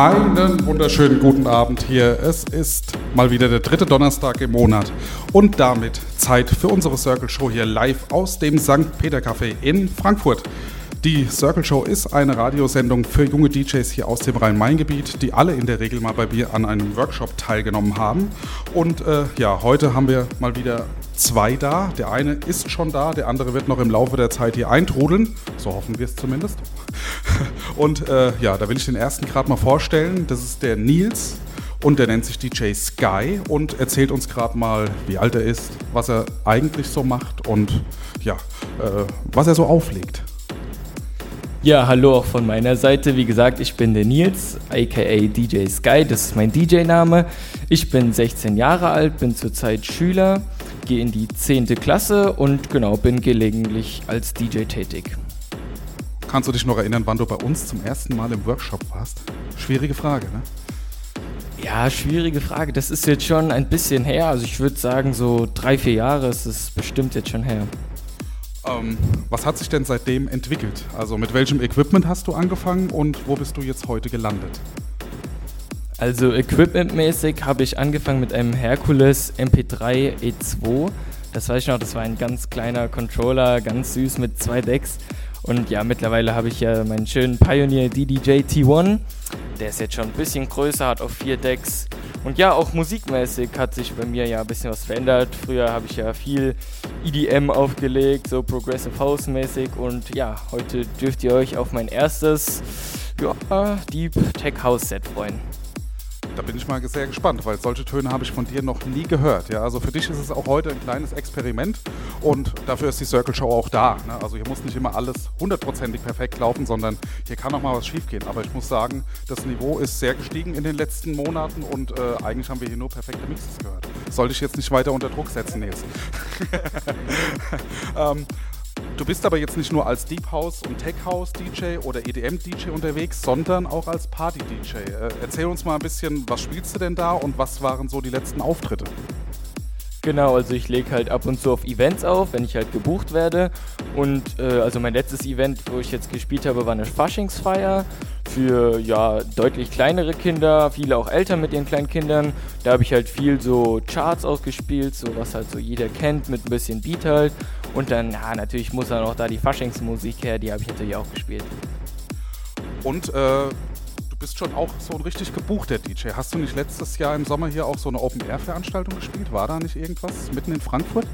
Einen wunderschönen guten Abend hier. Es ist mal wieder der dritte Donnerstag im Monat und damit Zeit für unsere Circle Show hier live aus dem St. Peter Café in Frankfurt. Die Circle Show ist eine Radiosendung für junge DJs hier aus dem Rhein-Main-Gebiet, die alle in der Regel mal bei mir an einem Workshop teilgenommen haben. Und äh, ja, heute haben wir mal wieder zwei da. Der eine ist schon da, der andere wird noch im Laufe der Zeit hier eintrudeln. So hoffen wir es zumindest. Und äh, ja, da will ich den ersten gerade mal vorstellen. Das ist der Nils und der nennt sich DJ Sky und erzählt uns gerade mal, wie alt er ist, was er eigentlich so macht und ja, äh, was er so auflegt. Ja, hallo auch von meiner Seite. Wie gesagt, ich bin der Nils, aka DJ Sky, das ist mein DJ-Name. Ich bin 16 Jahre alt, bin zurzeit Schüler, gehe in die 10. Klasse und genau, bin gelegentlich als DJ tätig. Kannst du dich noch erinnern, wann du bei uns zum ersten Mal im Workshop warst? Schwierige Frage, ne? Ja, schwierige Frage. Das ist jetzt schon ein bisschen her. Also ich würde sagen, so drei, vier Jahre ist es bestimmt jetzt schon her. Ähm, was hat sich denn seitdem entwickelt? Also mit welchem Equipment hast du angefangen und wo bist du jetzt heute gelandet? Also equipmentmäßig habe ich angefangen mit einem Hercules MP3 E2. Das weiß ich noch, das war ein ganz kleiner Controller, ganz süß mit zwei Decks. Und ja, mittlerweile habe ich ja meinen schönen Pioneer DDJ T1. Der ist jetzt schon ein bisschen größer, hat auch vier Decks. Und ja, auch musikmäßig hat sich bei mir ja ein bisschen was verändert. Früher habe ich ja viel EDM aufgelegt, so Progressive House mäßig. Und ja, heute dürft ihr euch auf mein erstes ja, Deep Tech House Set freuen. Da bin ich mal sehr gespannt, weil solche Töne habe ich von dir noch nie gehört. Ja, also für dich ist es auch heute ein kleines Experiment und dafür ist die Circle Show auch da. Ne? Also hier muss nicht immer alles hundertprozentig perfekt laufen, sondern hier kann auch mal was schiefgehen. Aber ich muss sagen, das Niveau ist sehr gestiegen in den letzten Monaten und äh, eigentlich haben wir hier nur perfekte Mixes gehört. Sollte ich jetzt nicht weiter unter Druck setzen, Nils. ähm, Du bist aber jetzt nicht nur als Deep House und Tech House DJ oder EDM DJ unterwegs, sondern auch als Party DJ. Äh, erzähl uns mal ein bisschen, was spielst du denn da und was waren so die letzten Auftritte? Genau, also ich lege halt ab und zu auf Events auf, wenn ich halt gebucht werde. Und äh, also mein letztes Event, wo ich jetzt gespielt habe, war eine Faschingsfeier für ja deutlich kleinere Kinder, viele auch Eltern mit ihren kleinen Kindern. Da habe ich halt viel so Charts ausgespielt, so was halt so jeder kennt, mit ein bisschen Beat halt. Und dann, ja, natürlich muss dann auch da die Faschingsmusik her, die habe ich natürlich auch gespielt. Und äh, du bist schon auch so ein richtig gebuchter DJ. Hast du nicht letztes Jahr im Sommer hier auch so eine Open-Air-Veranstaltung gespielt? War da nicht irgendwas mitten in Frankfurt?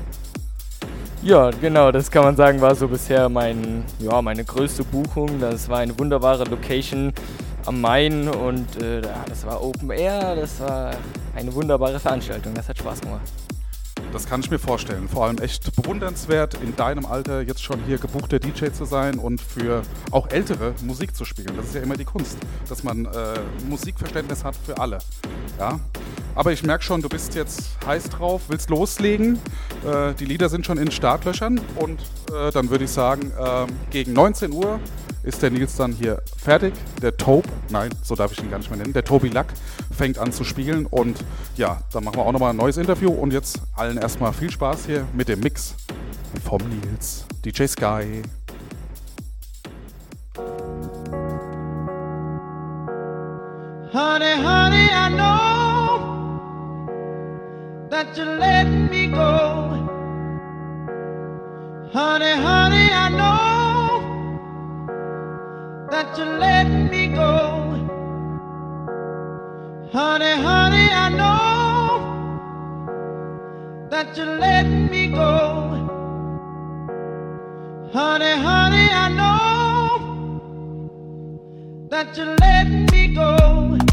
Ja, genau, das kann man sagen, war so bisher mein, ja, meine größte Buchung. Das war eine wunderbare Location am Main und äh, das war Open Air, das war eine wunderbare Veranstaltung, das hat Spaß gemacht. Das kann ich mir vorstellen. Vor allem echt bewundernswert, in deinem Alter jetzt schon hier gebuchter DJ zu sein und für auch Ältere Musik zu spielen. Das ist ja immer die Kunst, dass man äh, Musikverständnis hat für alle. Ja? Aber ich merke schon, du bist jetzt heiß drauf, willst loslegen. Äh, die Lieder sind schon in Startlöchern und äh, dann würde ich sagen, ähm, gegen 19 Uhr ist der Nils dann hier fertig. Der Tobe, nein, so darf ich ihn gar nicht mehr nennen, der Tobi Lack fängt an zu spielen und ja, dann machen wir auch nochmal ein neues Interview und jetzt allen erstmal viel Spaß hier mit dem Mix vom Nils, DJ Sky. Honey, honey, I know that you're letting me go. Honey, honey, I know that you're letting me go. Honey, honey, I know that you're letting me go. Honey, honey, I know that you let me go.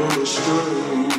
on the string.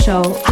Show.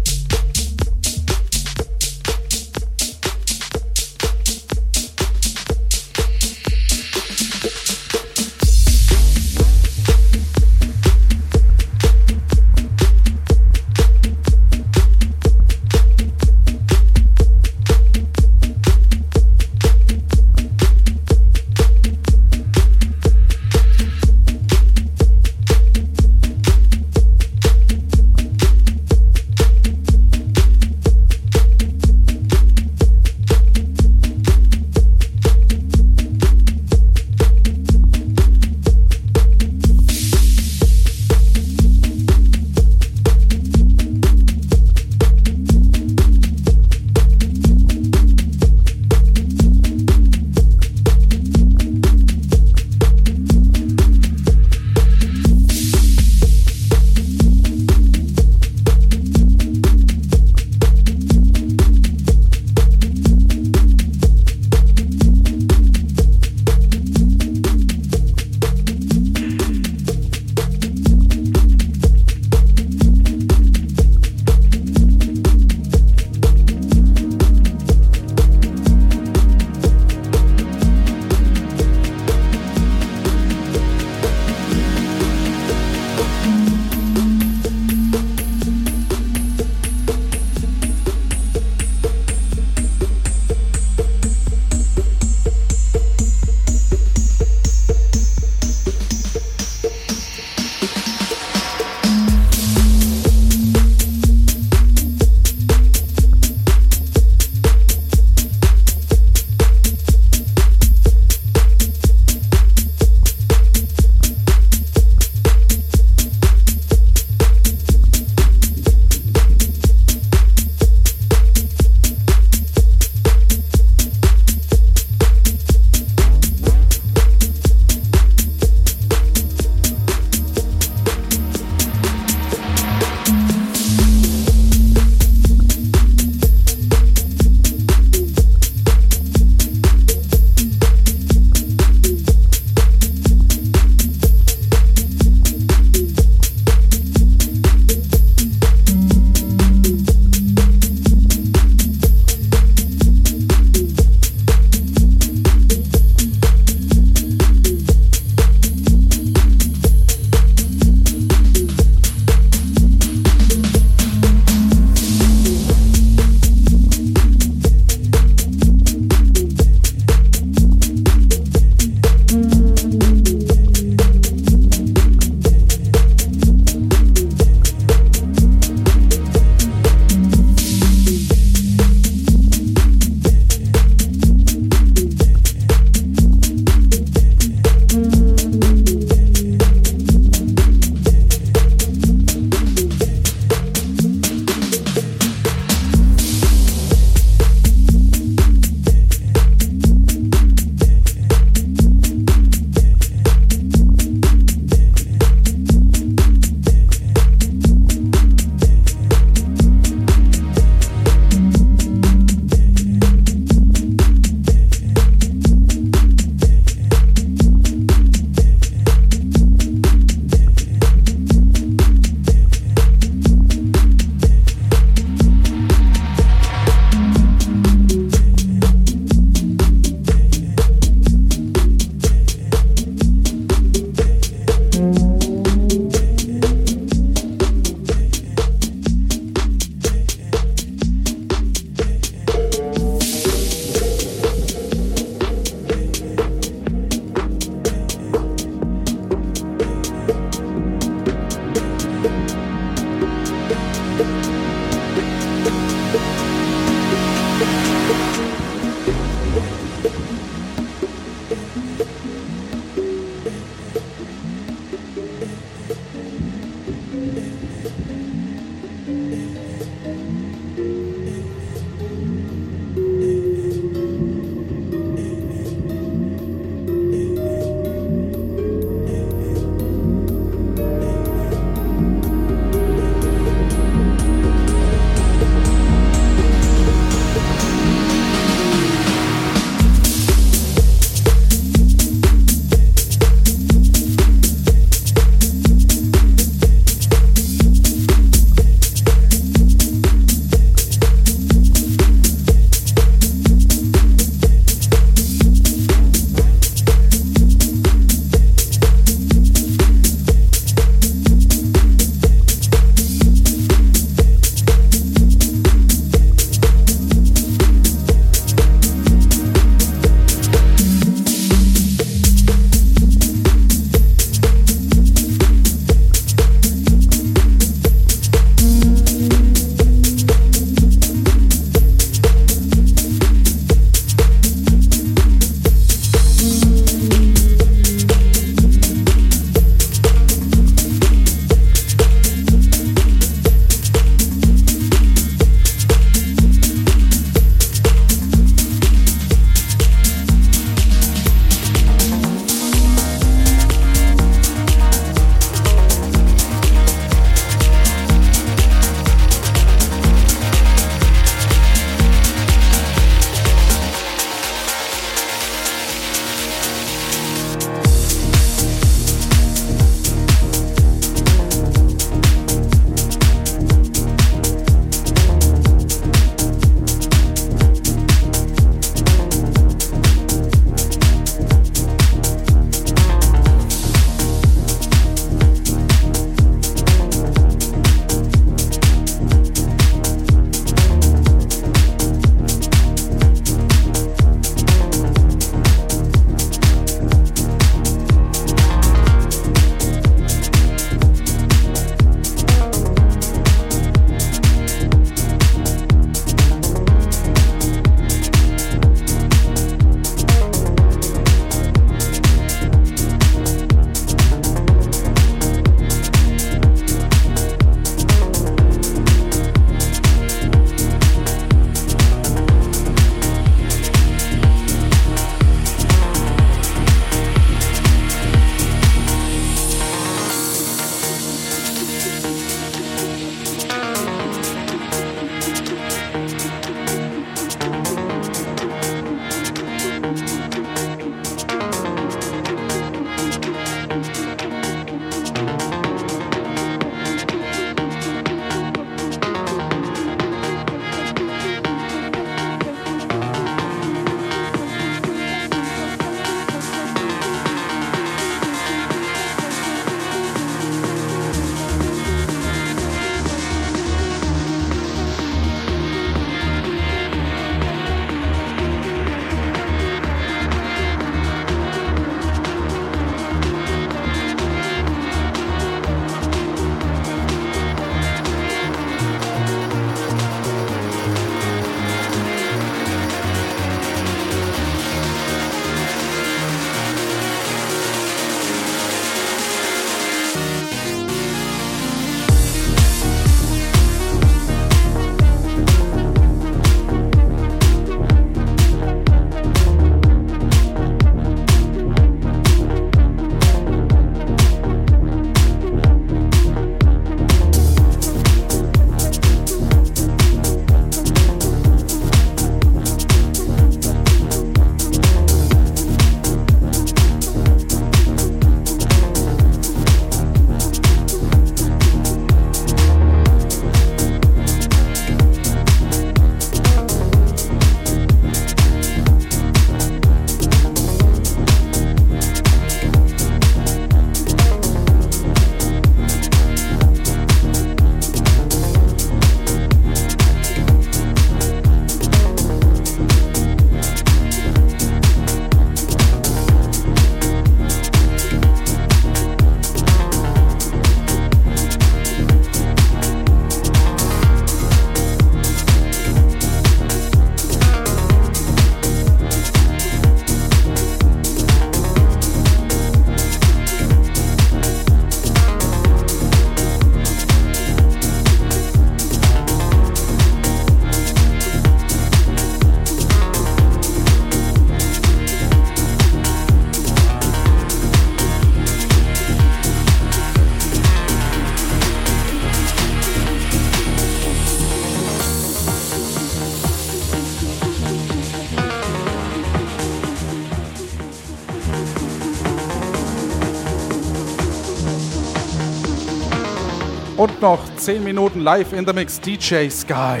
Und noch 10 Minuten live in the Mix DJ Sky.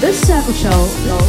The Circle Show.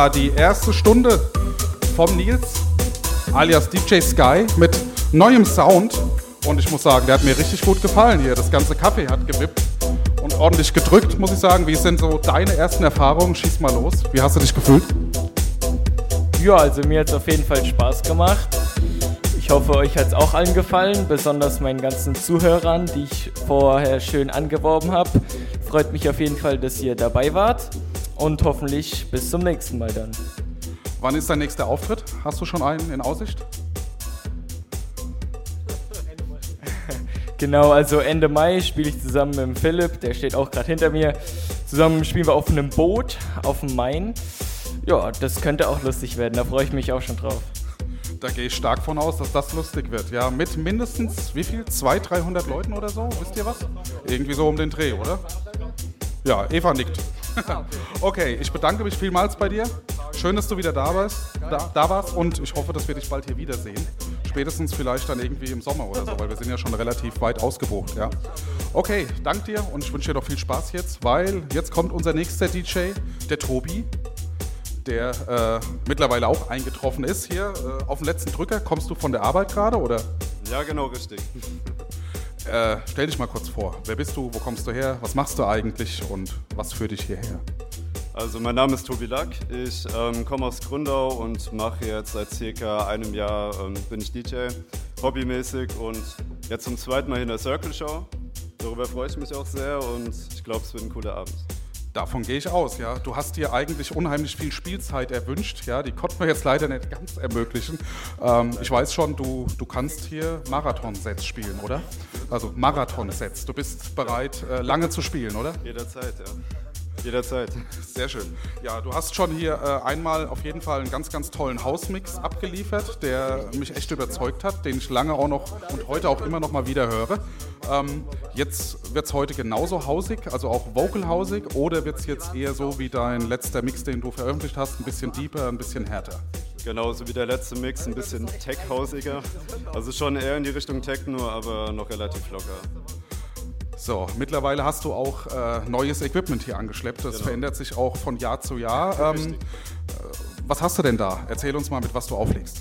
War die erste Stunde vom Nils, alias DJ Sky, mit neuem Sound. Und ich muss sagen, der hat mir richtig gut gefallen hier. Das ganze Kaffee hat gewippt und ordentlich gedrückt, muss ich sagen. Wie sind so deine ersten Erfahrungen? Schieß mal los. Wie hast du dich gefühlt? Ja, also mir hat es auf jeden Fall Spaß gemacht. Ich hoffe, euch hat es auch allen gefallen, besonders meinen ganzen Zuhörern, die ich vorher schön angeworben habe. Freut mich auf jeden Fall, dass ihr dabei wart und hoffentlich bis zum nächsten Mal dann. Wann ist dein nächster Auftritt? Hast du schon einen in Aussicht? Genau, also Ende Mai spiele ich zusammen mit Philipp, der steht auch gerade hinter mir. Zusammen spielen wir auf einem Boot auf dem Main. Ja, das könnte auch lustig werden, da freue ich mich auch schon drauf. Da gehe ich stark von aus, dass das lustig wird. Ja, mit mindestens, wie viel? 200, 300 Leuten oder so? Wisst ihr was? Irgendwie so um den Dreh, oder? Ja, Eva nickt. Okay, ich bedanke mich vielmals bei dir. Schön, dass du wieder da warst, da, da warst und ich hoffe, dass wir dich bald hier wiedersehen. Spätestens vielleicht dann irgendwie im Sommer oder so, weil wir sind ja schon relativ weit ausgebucht, ja. Okay, danke dir und ich wünsche dir noch viel Spaß jetzt, weil jetzt kommt unser nächster DJ, der Tobi, der äh, mittlerweile auch eingetroffen ist hier äh, auf den letzten Drücker. Kommst du von der Arbeit gerade oder? Ja, genau, richtig. Äh, stell dich mal kurz vor. Wer bist du? Wo kommst du her? Was machst du eigentlich und was führt dich hierher? Also mein Name ist Tobi Lack, ich ähm, komme aus Gründau und mache jetzt seit circa einem Jahr, ähm, bin ich DJ, hobbymäßig und jetzt zum zweiten Mal in der Circle Show. Darüber freue ich mich auch sehr und ich glaube, es wird ein cooler Abend. Davon gehe ich aus, ja. Du hast dir eigentlich unheimlich viel Spielzeit erwünscht, ja. Die konnten wir jetzt leider nicht ganz ermöglichen. Ähm, ich weiß schon, du, du kannst hier Marathon-Sets spielen, oder? Also Marathon-Sets. Du bist bereit, äh, lange zu spielen, oder? Jederzeit, ja. Jederzeit. Sehr schön. Ja, du hast schon hier äh, einmal auf jeden Fall einen ganz, ganz tollen Hausmix abgeliefert, der mich echt überzeugt hat, den ich lange auch noch und heute auch immer noch mal wieder höre. Ähm, jetzt wird es heute genauso hausig, also auch vocal-hausig, oder wird es jetzt eher so wie dein letzter Mix, den du veröffentlicht hast, ein bisschen deeper, ein bisschen härter? Genauso wie der letzte Mix, ein bisschen tech-hausiger. Also schon eher in die Richtung Techno, aber noch relativ locker. So, mittlerweile hast du auch äh, neues Equipment hier angeschleppt. Das Genau. verändert sich auch von Jahr zu Jahr. Ähm, äh, was hast du denn da? Erzähl uns mal, mit was du auflegst.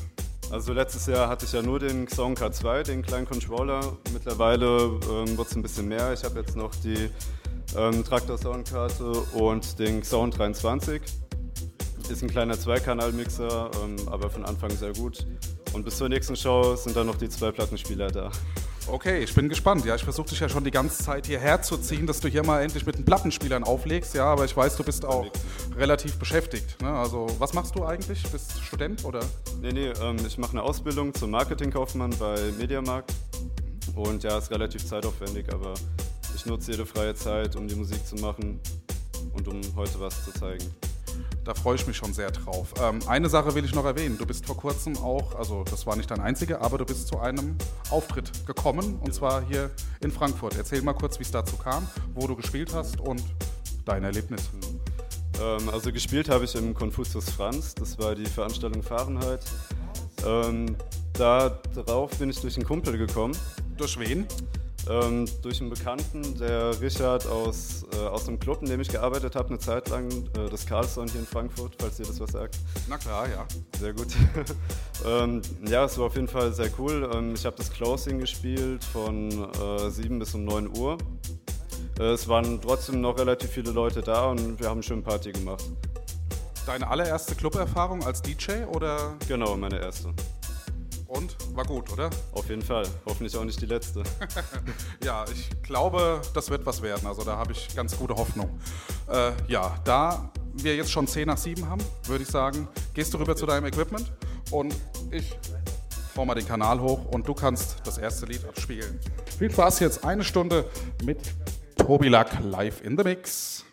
Also letztes Jahr hatte ich ja nur den Xong K2, den kleinen Controller. Mittlerweile ähm, wird es ein bisschen mehr. Ich habe jetzt noch die ähm, Traktor Soundkarte und den Xong 23. Ist ein kleiner Zweikanal-Mixer, ähm, aber von Anfang sehr gut. Und bis zur nächsten Show sind dann noch die zwei Plattenspieler da. Okay, ich bin gespannt. Ja, ich versuche dich ja schon die ganze Zeit hierher zu ziehen, dass du hier mal endlich mit den Plattenspielern auflegst. Ja, aber ich weiß, du bist auch relativ beschäftigt. Ne? Also, was machst du eigentlich? Bist Student oder? Nee, nee, ähm, ich mache eine Ausbildung zum Marketingkaufmann bei Mediamarkt. Und ja, ist relativ zeitaufwendig, aber ich nutze jede freie Zeit, um die Musik zu machen und um heute was zu zeigen. Da freue ich mich schon sehr drauf. Ähm, eine Sache will ich noch erwähnen. Du bist vor kurzem auch, also das war nicht dein einziger, aber du bist zu einem Auftritt gekommen und zwar hier in Frankfurt. Erzähl mal kurz, wie es dazu kam, wo du gespielt hast und dein Erlebnis. Ähm, also gespielt habe ich im Konfuzius Franz, das war die Veranstaltung Fahrenheit. Ähm, da drauf bin ich durch einen Kumpel gekommen, Durch wen? Ähm, durch einen Bekannten, der Richard aus, äh, aus einem Club, in dem ich gearbeitet habe, eine Zeit lang, äh, das Carlson hier in Frankfurt, falls ihr das was sagt. Na klar, ja. Sehr gut. ähm, ja, es war auf jeden Fall sehr cool. Ähm, ich habe das Closing gespielt von äh, 7 bis um 9 Uhr. Äh, es waren trotzdem noch relativ viele Leute da und wir haben schön Party gemacht. Deine allererste Club-Erfahrung als DJ oder? Genau, meine erste. Und? War gut, oder? Auf jeden Fall. Hoffentlich auch nicht die letzte. Ja, ich glaube, das wird was werden. Also da habe ich ganz gute Hoffnung. Äh, ja, da wir jetzt schon 10 nach 7 haben, würde ich sagen, gehst du rüber zu deinem Equipment und ich fahr mal den Kanal hoch und du kannst das erste Lied abspielen. Viel Spaß jetzt eine Stunde mit Tobi Lack live in the Mix.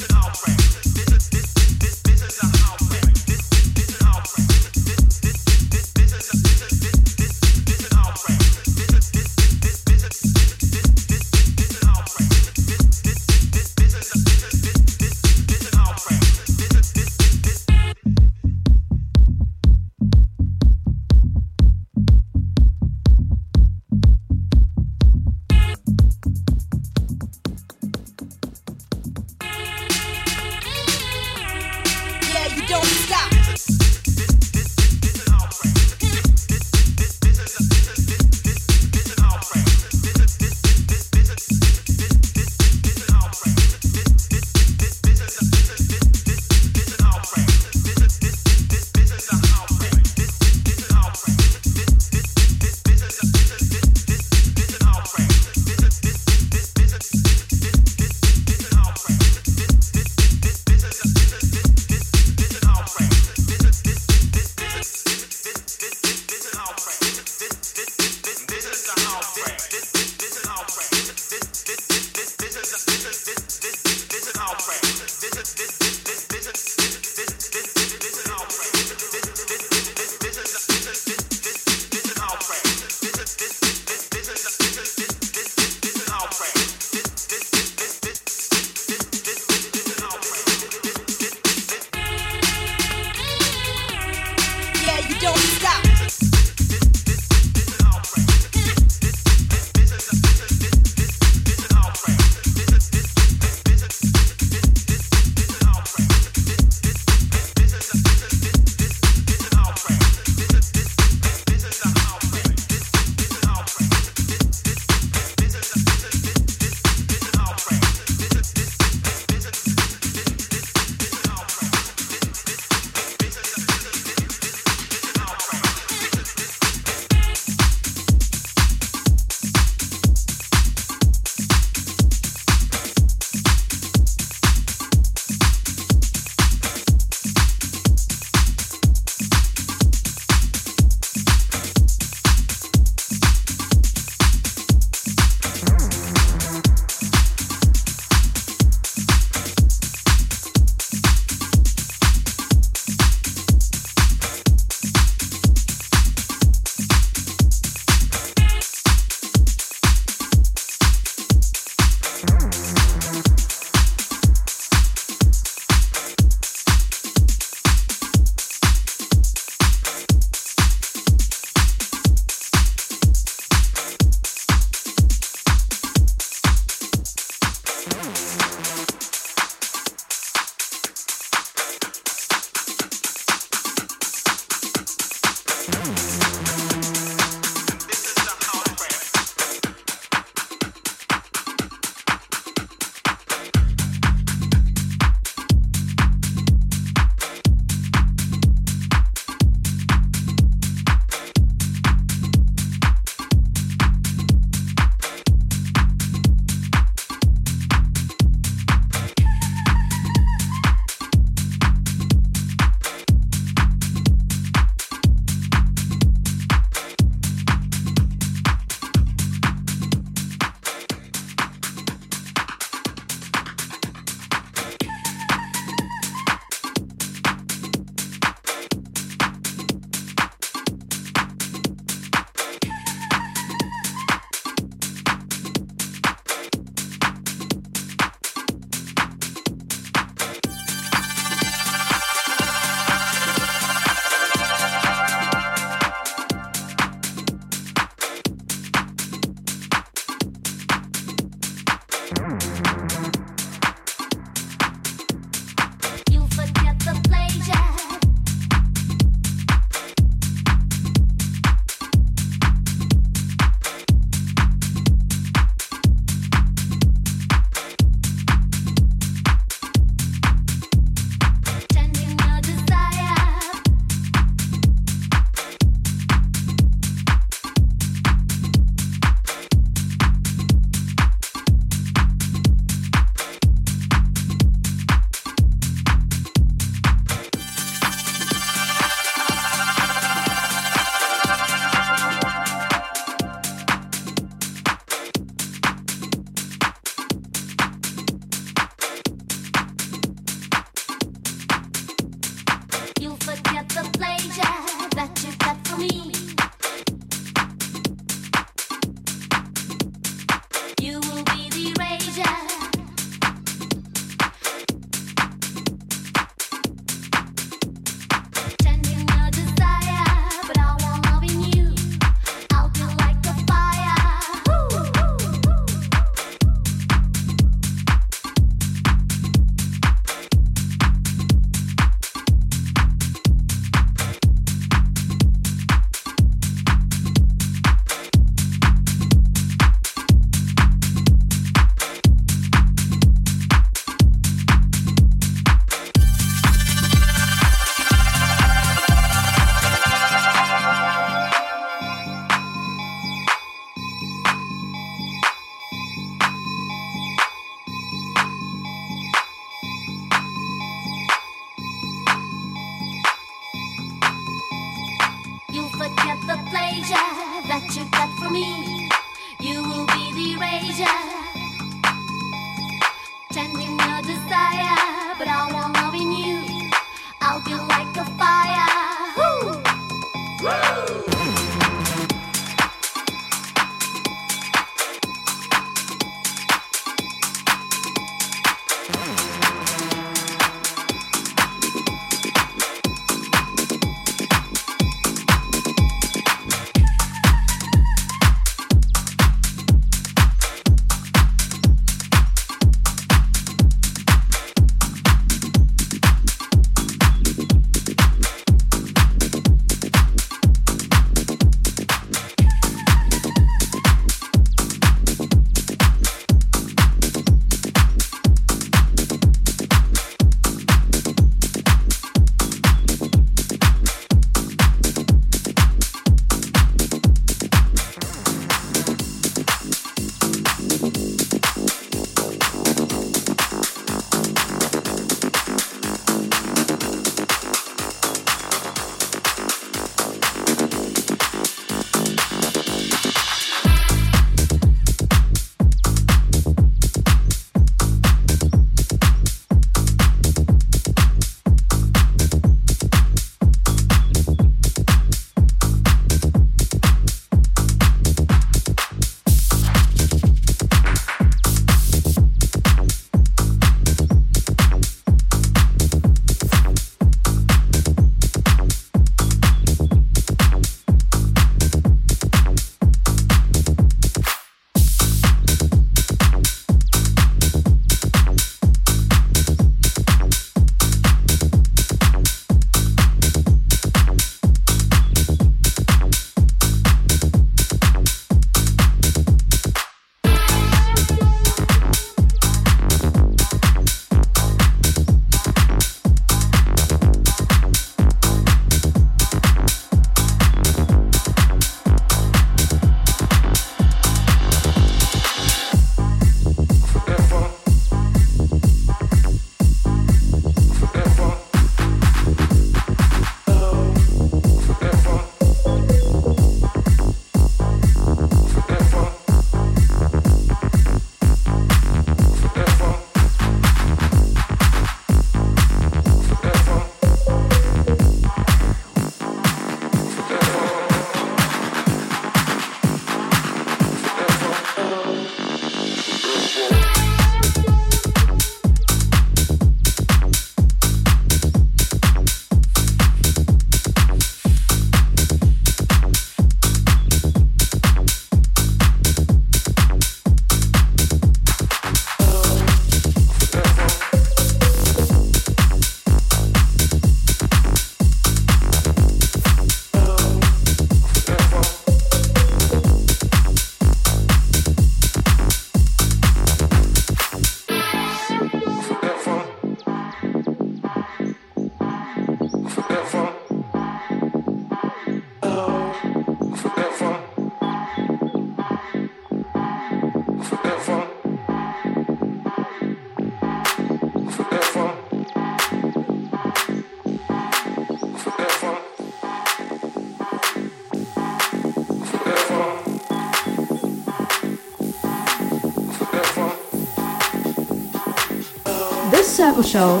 Show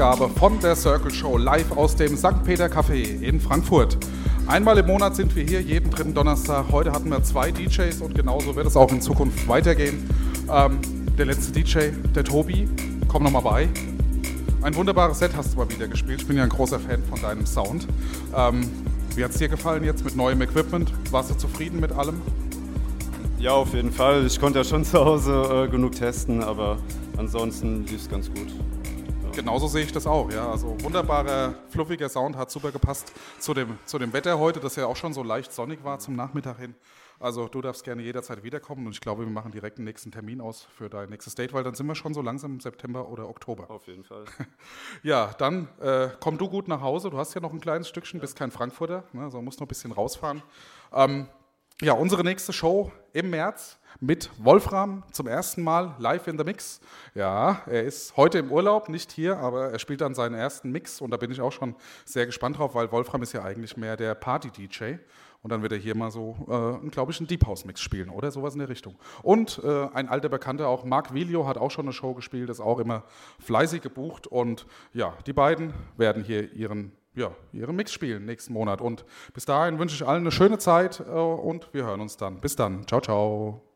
Februarausgabe von der Circle Show live aus dem St. Peter Café in Frankfurt. Einmal im Monat sind wir hier, jeden dritten Donnerstag. Heute hatten wir zwei DJs und genauso wird es auch in Zukunft weitergehen. Ähm, der letzte DJ, der Tobi, komm nochmal bei. Ein wunderbares Set hast du mal wieder gespielt. Ich bin ja ein großer Fan von deinem Sound. Ähm, wie hat es dir gefallen jetzt mit neuem Equipment? Warst du zufrieden mit allem? Ja, auf jeden Fall. Ich konnte ja schon zu Hause äh, genug testen, aber ansonsten lief es ganz gut. Genauso sehe ich das auch, ja. Also wunderbarer, fluffiger Sound hat super gepasst zu dem, zu dem Wetter heute, das ja auch schon so leicht sonnig war zum Nachmittag hin. Also du darfst gerne jederzeit wiederkommen und ich glaube, wir machen direkt den nächsten Termin aus für dein nächstes Date, weil dann sind wir schon so langsam im September oder Oktober. Auf jeden Fall. Ja, dann äh, komm du gut nach Hause. Du hast ja noch ein kleines Stückchen, bist kein Frankfurter, ne, also musst noch ein bisschen rausfahren. Ähm, ja, unsere nächste Show im März mit Wolfram zum ersten Mal live in the Mix. Ja, er ist heute im Urlaub, nicht hier, aber er spielt dann seinen ersten Mix und da bin ich auch schon sehr gespannt drauf, weil Wolfram ist ja eigentlich mehr der Party-DJ. Und dann wird er hier mal so, äh, glaube ich, einen Deep House Mix spielen oder sowas in der Richtung. Und äh, ein alter Bekannter, auch Marc Vilio, hat auch schon eine Show gespielt, ist auch immer fleißig gebucht. Und ja, die beiden werden hier ihren, ja, ihren Mix spielen nächsten Monat. Und bis dahin wünsche ich allen eine schöne Zeit äh, und wir hören uns dann. Bis dann. Ciao, ciao.